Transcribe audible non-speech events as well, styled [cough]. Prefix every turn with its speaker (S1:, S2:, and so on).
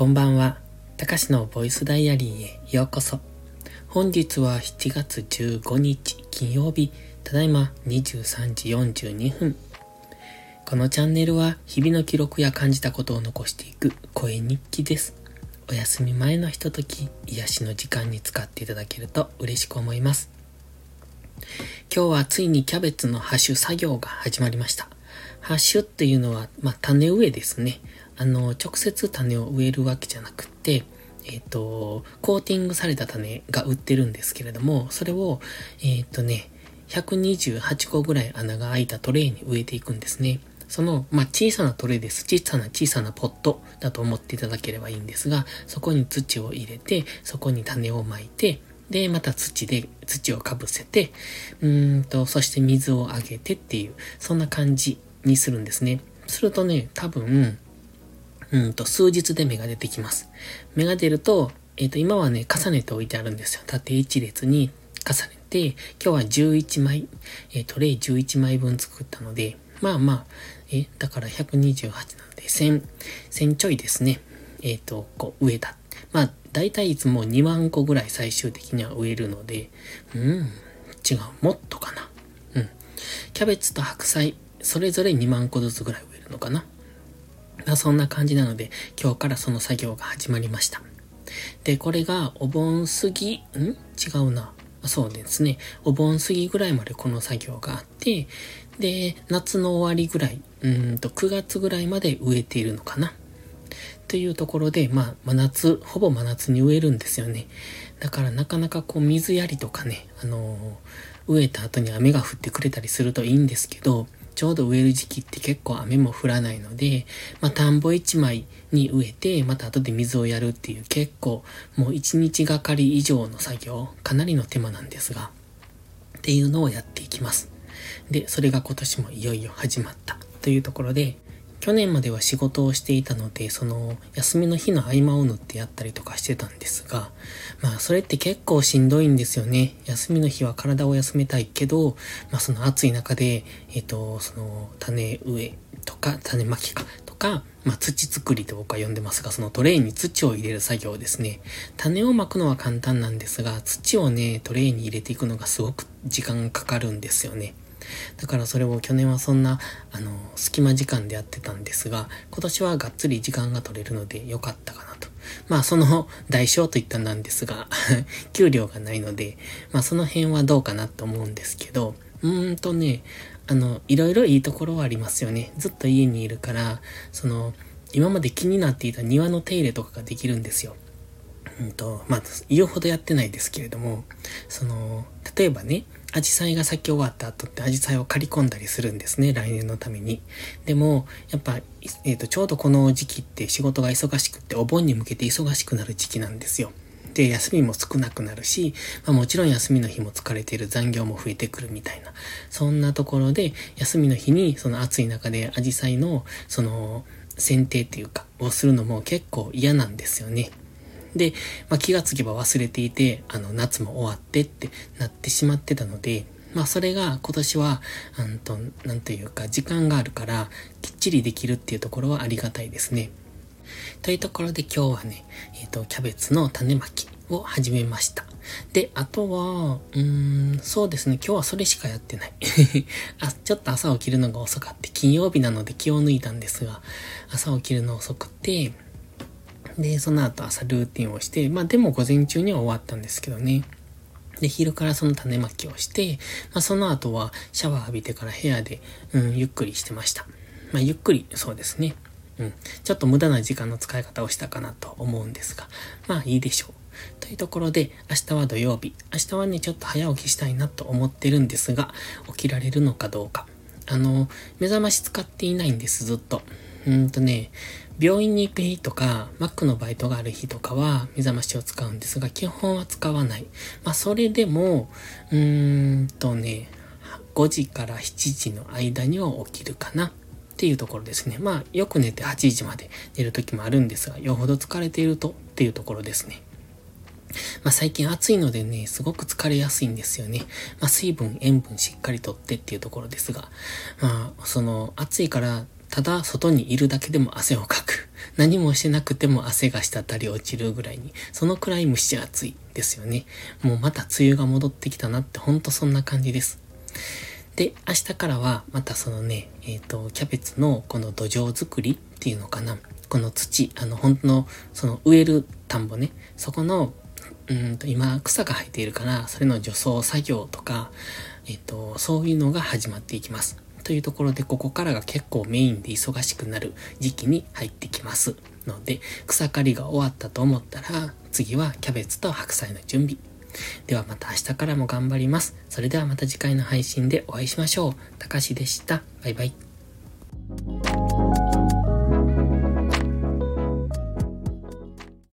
S1: こんばんは。たかしのボイスダイアリーへようこそ。本日は7月15日金曜日、ただいま23時42分。このチャンネルは日々の記録や感じたことを残していく声日記です。お休み前のひととき、癒しの時間に使っていただけると嬉しく思います。今日はついにキャベツのハッシュ作業が始まりました。ハッシュっていうのは、まあ、種植えですね。あの、直接種を植えるわけじゃなくて、えっ、ー、と、コーティングされた種が売ってるんですけれども、それを、えっ、ー、とね、128個ぐらい穴が開いたトレイに植えていくんですね。その、まあ、小さなトレイです。小さな小さなポットだと思っていただければいいんですが、そこに土を入れて、そこに種をまいて、で、また土で、土をかぶせて、うんと、そして水をあげてっていう、そんな感じにするんですね。するとね、多分、うんと、数日で芽が出てきます。芽が出ると、えっ、ー、と、今はね、重ねて置いてあるんですよ。縦一列に重ねて、今日は11枚、えー、トレイ11枚分作ったので、まあまあ、え、だから128なので、1000、1000ちょいですね。えっ、ー、と、こう、植えた。まあ、だいたいいつも2万個ぐらい最終的には植えるので、うん、違う、もっとかな。うん。キャベツと白菜、それぞれ2万個ずつぐらい植えるのかな？まあ、そんな感じなので、今日からその作業が始まりました。で、これがお盆過ぎ、ん？違うな。そうですね。お盆過ぎぐらいまでこの作業があって、で、夏の終わりぐらい、うんと9月ぐらいまで植えているのかな。というところで、まあ、真夏、ほぼ真夏に植えるんですよね。だからなかなかこう水やりとかね、あのー、植えた後に雨が降ってくれたりするといいんですけど、ちょうど植える時期って結構雨も降らないので、まあ、田んぼ1枚に植えて、また後で水をやるっていう結構もう1日がかり以上の作業、かなりの手間なんですが、っていうのをやっていきます。で、それが今年もいよいよ始まったというところで、去年までは仕事をしていたので、その休みの日の合間を縫ってやったりとかしてたんですが、まあそれって結構しんどいんですよね。休みの日は体を休めたいけど、まあその暑い中で、えっ、ー、と、その種植えとか種まきかとか、まあ土作りと僕は呼んでますが、そのトレイに土を入れる作業ですね。種をまくのは簡単なんですが、土をね、トレイに入れていくのがすごく時間がかかるんですよね。だからそれを去年はそんな、あの、隙間時間でやってたんですが、今年はがっつり時間が取れるので良かったかなと。まあその代償といったなんですが [laughs] 給料がないので、まあその辺はどうかなと思うんですけど、うーんとね、あの、いろいろいいところはありますよね。ずっと家にいるから、その、今まで気になっていた庭の手入れとかができるんですよ。うんと、まあ、言うほどやってないですけれども、その、例えばね、アジサイが咲き終わった後ってアジサイを刈り込んだりするんですね、来年のために。でも、やっぱ、えっ、ー、と、ちょうどこの時期って仕事が忙しくってお盆に向けて忙しくなる時期なんですよ。で、休みも少なくなるし、まあ、もちろん休みの日も疲れている残業も増えてくるみたいな。そんなところで、休みの日にその暑い中でアジサイの、その、剪定っていうか、をするのも結構嫌なんですよね。で、まあ、気がつけば忘れていて、あの、夏も終わってってなってしまってたので、まあそれが今年は、うんと、なんというか時間があるからきっちりできるっていうところはありがたいですね。というところで今日はね、えっ、ー、と、キャベツの種まきを始めました。で、あとは、うーん、そうですね、今日はそれしかやってない。[laughs] あ、ちょっと朝起きるのが遅かって、金曜日なので気を抜いたんですが、朝起きるの遅くて、で、その後朝ルーティンをして、まあでも午前中には終わったんですけどね。で、昼からその種まきをして、まあその後はシャワー浴びてから部屋で、うん、ゆっくりしてました。まあゆっくり、そうですね。うん。ちょっと無駄な時間の使い方をしたかなと思うんですが、まあいいでしょう。というところで、明日は土曜日。明日はね、ちょっと早起きしたいなと思ってるんですが、起きられるのかどうか。あの、目覚まし使っていないんです、ずっと。うんとね、病院に行く日とか、マックのバイトがある日とかは目覚ましを使うんですが、基本は使わない。まあ、それでも、うーんとね、5時から7時の間には起きるかなっていうところですね。まあ、よく寝て8時まで寝る時もあるんですが、よほど疲れているとっていうところですね。まあ、最近暑いのでね、すごく疲れやすいんですよね。まあ、水分、塩分しっかりとってっていうところですが、まあ、その暑いからただ外にいるだけでも汗をかく。[laughs] 何もしてなくても汗が滴り落ちるぐらいに、そのくらい蒸し暑いですよね。もうまた梅雨が戻ってきたなってほんとそんな感じです。で、明日からはまたそのね、えっ、ー、と、キャベツのこの土壌作りっていうのかな。この土、あの、本当の、その植える田んぼね、そこの、うんと、今草が生えているから、それの除草作業とか、えっ、と、そういうのが始まっていきます。というところで、ここからが結構メインで忙しくなる時期に入ってきます。ので、草刈りが終わったと思ったら、次はキャベツと白菜の準備。ではまた明日からも頑張ります。それではまた次回の配信でお会いしましょう。たかしでした。バイバイ。